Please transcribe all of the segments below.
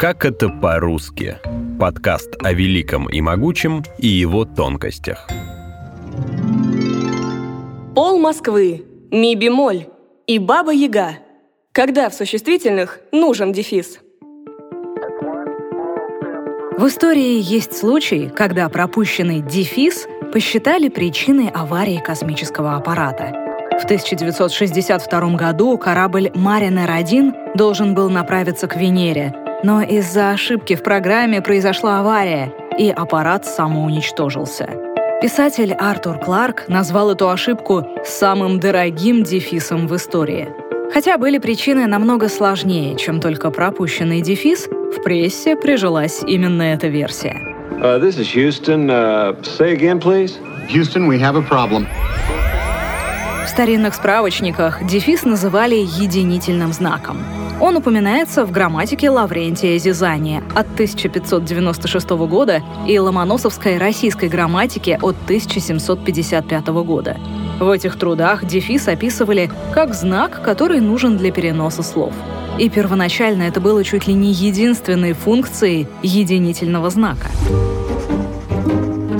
Как это по-русски? Подкаст о великом и могучем и его тонкостях. Пол Москвы, ми бемоль и баба Яга. Когда в существительных нужен дефис? В истории есть случаи, когда пропущенный дефис посчитали причиной аварии космического аппарата. В 1962 году корабль «Маринер-1» должен был направиться к Венере, но из-за ошибки в программе произошла авария, и аппарат самоуничтожился. Писатель Артур Кларк назвал эту ошибку самым дорогим дефисом в истории. Хотя были причины намного сложнее, чем только пропущенный дефис, в прессе прижилась именно эта версия. Uh, this is Houston. Uh, say again, please. Houston, we have a problem. В старинных справочниках дефис называли единительным знаком. Он упоминается в грамматике Лаврентия Зизания от 1596 года и Ломоносовской российской грамматике от 1755 года. В этих трудах дефис описывали как знак, который нужен для переноса слов. И первоначально это было чуть ли не единственной функцией единительного знака.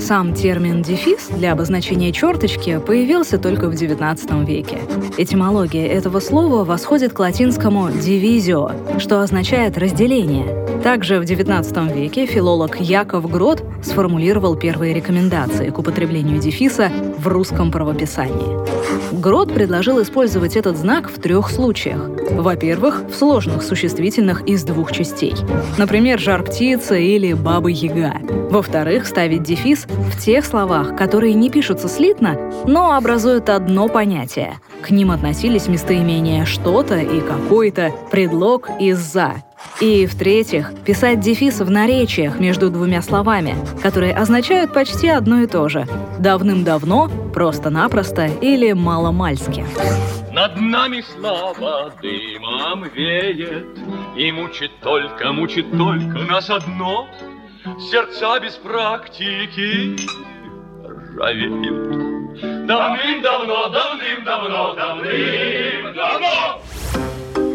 Сам термин «дефис» для обозначения черточки появился только в XIX веке. Этимология этого слова восходит к латинскому «divisio», что означает «разделение». Также в XIX веке филолог Яков Грот сформулировал первые рекомендации к употреблению дефиса в русском правописании. Грот предложил использовать этот знак в трех случаях. Во-первых, в сложных существительных из двух частей. Например, «жар-птица» или «баба-яга». Во-вторых, ставить дефис в тех словах, которые не пишутся слитно, но образуют одно понятие. К ним относились местоимения «что-то» и «какой-то», предлог и «за», и, в-третьих, писать дефис в наречиях между двумя словами, которые означают почти одно и то же. Давным-давно, просто-напросто или маломальски. Над нами слава дымом веет, И мучит только, мучит только нас одно. Сердца без практики ржавеют. Давным-давно, давным-давно, давным-давно.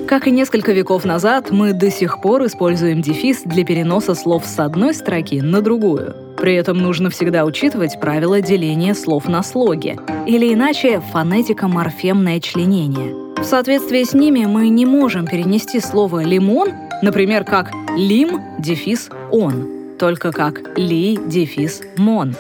Как и несколько веков назад, мы до сих пор используем дефис для переноса слов с одной строки на другую. При этом нужно всегда учитывать правила деления слов на слоги, или иначе фонетико-морфемное членение. В соответствии с ними мы не можем перенести слово «лимон», например, как «лим» дефис «он», только как «ли» дефис «мон».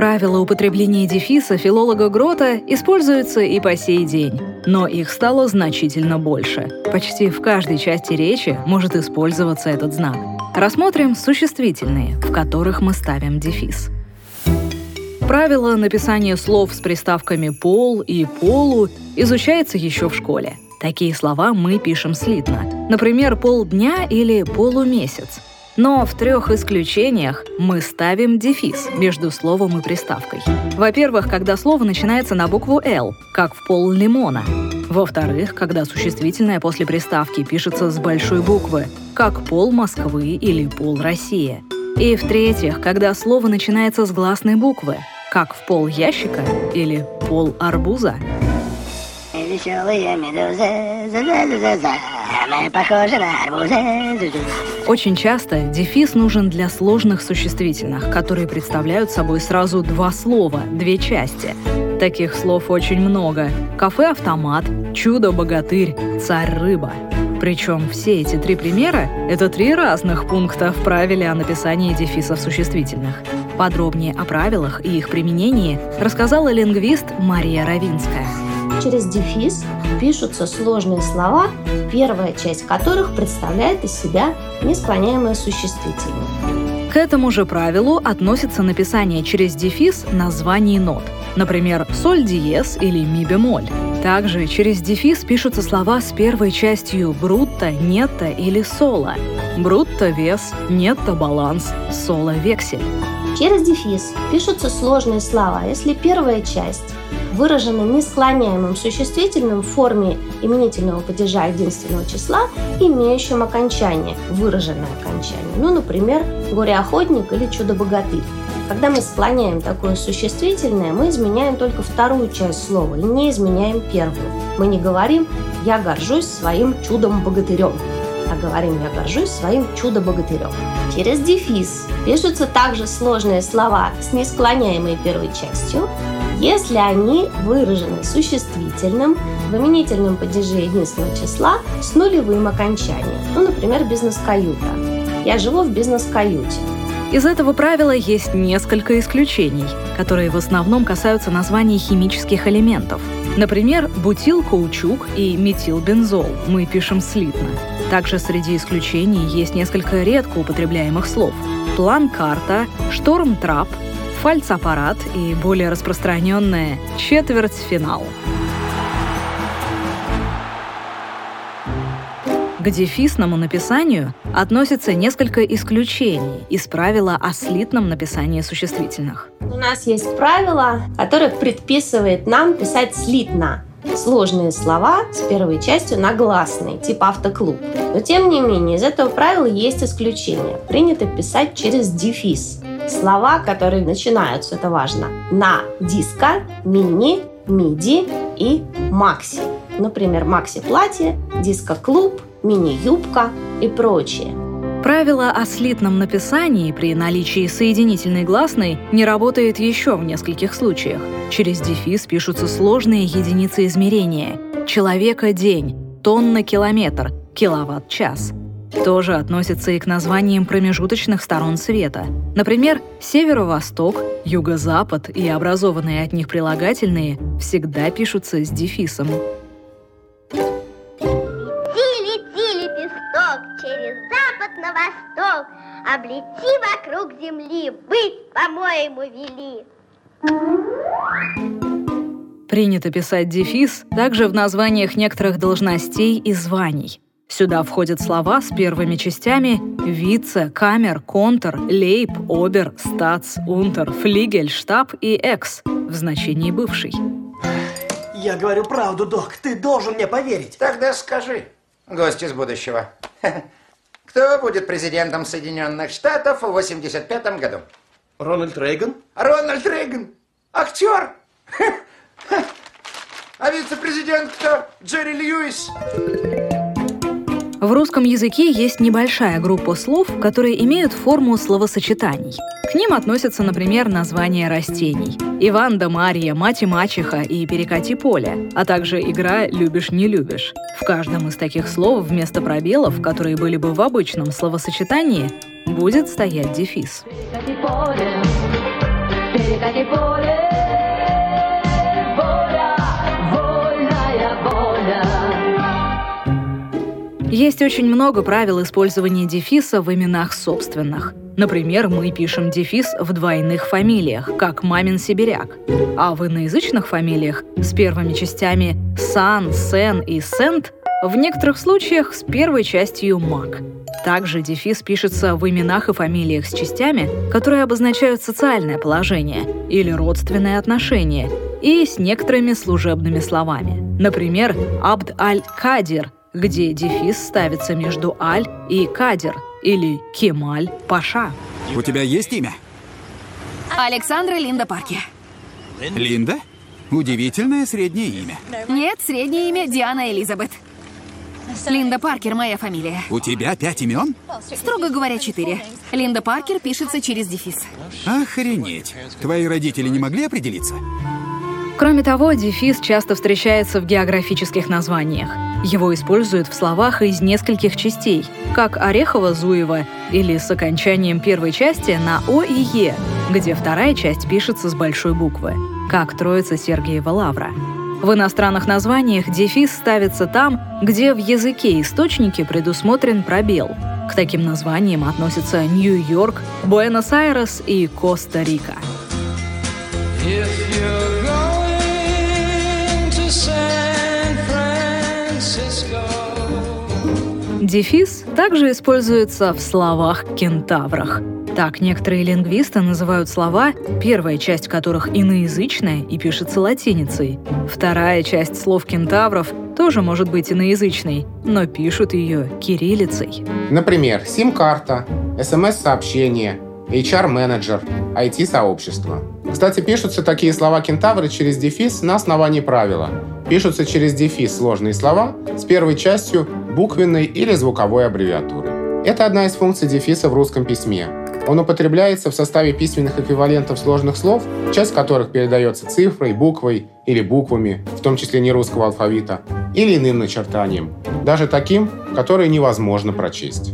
Правила употребления дефиса филолога Грота используются и по сей день, но их стало значительно больше. Почти в каждой части речи может использоваться этот знак. Рассмотрим существительные, в которых мы ставим дефис. Правило написания слов с приставками «пол» и «полу» изучается еще в школе. Такие слова мы пишем слитно. Например, «полдня» или «полумесяц». Но в трех исключениях мы ставим дефис между словом и приставкой. Во-первых, когда слово начинается на букву «Л», как в пол лимона. Во-вторых, когда существительное после приставки пишется с большой буквы, как пол Москвы или пол России. И в-третьих, когда слово начинается с гласной буквы, как в пол ящика или пол арбуза. Веселые медузы, мы похожи на арбузы. Очень часто дефис нужен для сложных существительных, которые представляют собой сразу два слова, две части. Таких слов очень много. Кафе-автомат, чудо-богатырь, царь-рыба. Причем все эти три примера — это три разных пункта в правиле о написании дефисов существительных. Подробнее о правилах и их применении рассказала лингвист Мария Равинская. Через дефис пишутся сложные слова, первая часть которых представляет из себя несклоняемое существительное. К этому же правилу относится написание через дефис названий нот. Например, соль диез или ми бемоль. Также через дефис пишутся слова с первой частью брутто, нетто или соло. Брутто – вес, нетто – баланс, соло – вексель. Через дефис пишутся сложные слова, если первая часть выражена несклоняемым существительным в форме именительного падежа единственного числа, имеющим окончание, выраженное окончание. Ну, например, горе-охотник или чудо-богатырь. Когда мы склоняем такое существительное, мы изменяем только вторую часть слова и не изменяем первую. Мы не говорим «я горжусь своим чудом-богатырем», а говорим «я горжусь своим чудо-богатырем». Через дефис пишутся также сложные слова с несклоняемой первой частью, если они выражены существительным в именительном падеже единственного числа с нулевым окончанием. Ну, например, бизнес-каюта. Я живу в бизнес-каюте. Из этого правила есть несколько исключений, которые в основном касаются названий химических элементов. Например, бутил-каучук и метилбензол мы пишем слитно. Также среди исключений есть несколько редко употребляемых слов. План-карта, шторм-трап, фальц-аппарат и более распространенное четверть-финал. К дефисному написанию относится несколько исключений из правила о слитном написании существительных. У нас есть правило, которое предписывает нам писать слитно сложные слова с первой частью на гласные, типа автоклуб. Но тем не менее, из этого правила есть исключение. Принято писать через дефис. Слова, которые начинаются, это важно, на диско, мини, миди и макси. Например, макси-платье, диско-клуб, мини-юбка и прочее. Правило о слитном написании при наличии соединительной гласной не работает еще в нескольких случаях. Через дефис пишутся сложные единицы измерения. Человека-день, тонна-километр, киловатт-час. Тоже относится и к названиям промежуточных сторон света. Например, северо-восток, юго-запад и образованные от них прилагательные всегда пишутся с дефисом. На восток, облети вокруг земли, быть, по-моему, вели. Принято писать дефис также в названиях некоторых должностей и званий. Сюда входят слова с первыми частями вице, камер, контр, лейб, обер, стац, унтер, флигель, штаб и экс в значении бывший. Я говорю правду, док. Ты должен мне поверить. Тогда скажи, гость из будущего. Кто будет президентом Соединенных Штатов в 85 году? Рональд Рейган? Рональд Рейган. Актер. А вице-президент кто? Джерри Льюис. В русском языке есть небольшая группа слов, которые имеют форму словосочетаний. К ним относятся, например, названия растений. Иван да Марья, мать и мачеха и перекати поле, а также игра «любишь-не любишь». В каждом из таких слов вместо пробелов, которые были бы в обычном словосочетании, будет стоять дефис. Перекати поле, перекати поле. Есть очень много правил использования дефиса в именах собственных. Например, мы пишем дефис в двойных фамилиях, как мамин сибиряк. А в иноязычных фамилиях с первыми частями сан, сен и сент в некоторых случаях с первой частью мак. Также дефис пишется в именах и фамилиях с частями, которые обозначают социальное положение или родственные отношения, и с некоторыми служебными словами. Например, Абд аль-Кадир где дефис ставится между Аль и Кадир или Кемаль Паша. У тебя есть имя? Александра Линда Парки. Линда? Удивительное среднее имя. Нет, среднее имя Диана Элизабет. Линда Паркер моя фамилия. У тебя пять имен? Строго говоря, четыре. Линда Паркер пишется через дефис. Охренеть. Твои родители не могли определиться? Кроме того, дефис часто встречается в географических названиях. Его используют в словах из нескольких частей, как Орехово-Зуево или с окончанием первой части на О и Е, где вторая часть пишется с большой буквы, как Троица Сергиева Лавра. В иностранных названиях дефис ставится там, где в языке источники предусмотрен пробел. К таким названиям относятся Нью-Йорк, Буэнос-Айрес и Коста-Рика. Дефис также используется в словах-кентаврах. Так некоторые лингвисты называют слова, первая часть которых иноязычная и пишется латиницей. Вторая часть слов кентавров тоже может быть иноязычной, но пишут ее кириллицей. Например, сим-карта, смс-сообщение, HR-менеджер, IT-сообщество. Кстати, пишутся такие слова кентавры через дефис на основании правила. Пишутся через дефис сложные слова с первой частью буквенной или звуковой аббревиатуры. Это одна из функций дефиса в русском письме. Он употребляется в составе письменных эквивалентов сложных слов, часть которых передается цифрой, буквой или буквами, в том числе нерусского алфавита, или иным начертанием, даже таким, которые невозможно прочесть.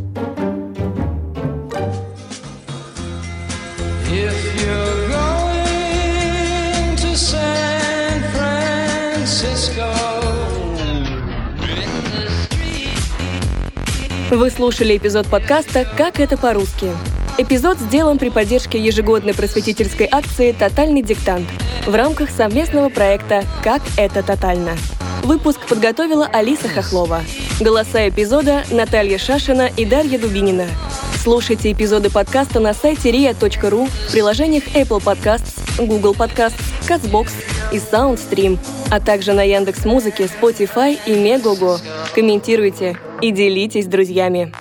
Вы слушали эпизод подкаста «Как это по-русски». Эпизод сделан при поддержке ежегодной просветительской акции «Тотальный диктант» в рамках совместного проекта «Как это тотально». Выпуск подготовила Алиса Хохлова. Голоса эпизода — Наталья Шашина и Дарья Дубинина. Слушайте эпизоды подкаста на сайте ria.ru, в приложениях Apple Podcasts, Google Podcasts, CastBox и SoundStream, а также на Яндекс.Музыке, Spotify и Мегого. Комментируйте и делитесь с друзьями.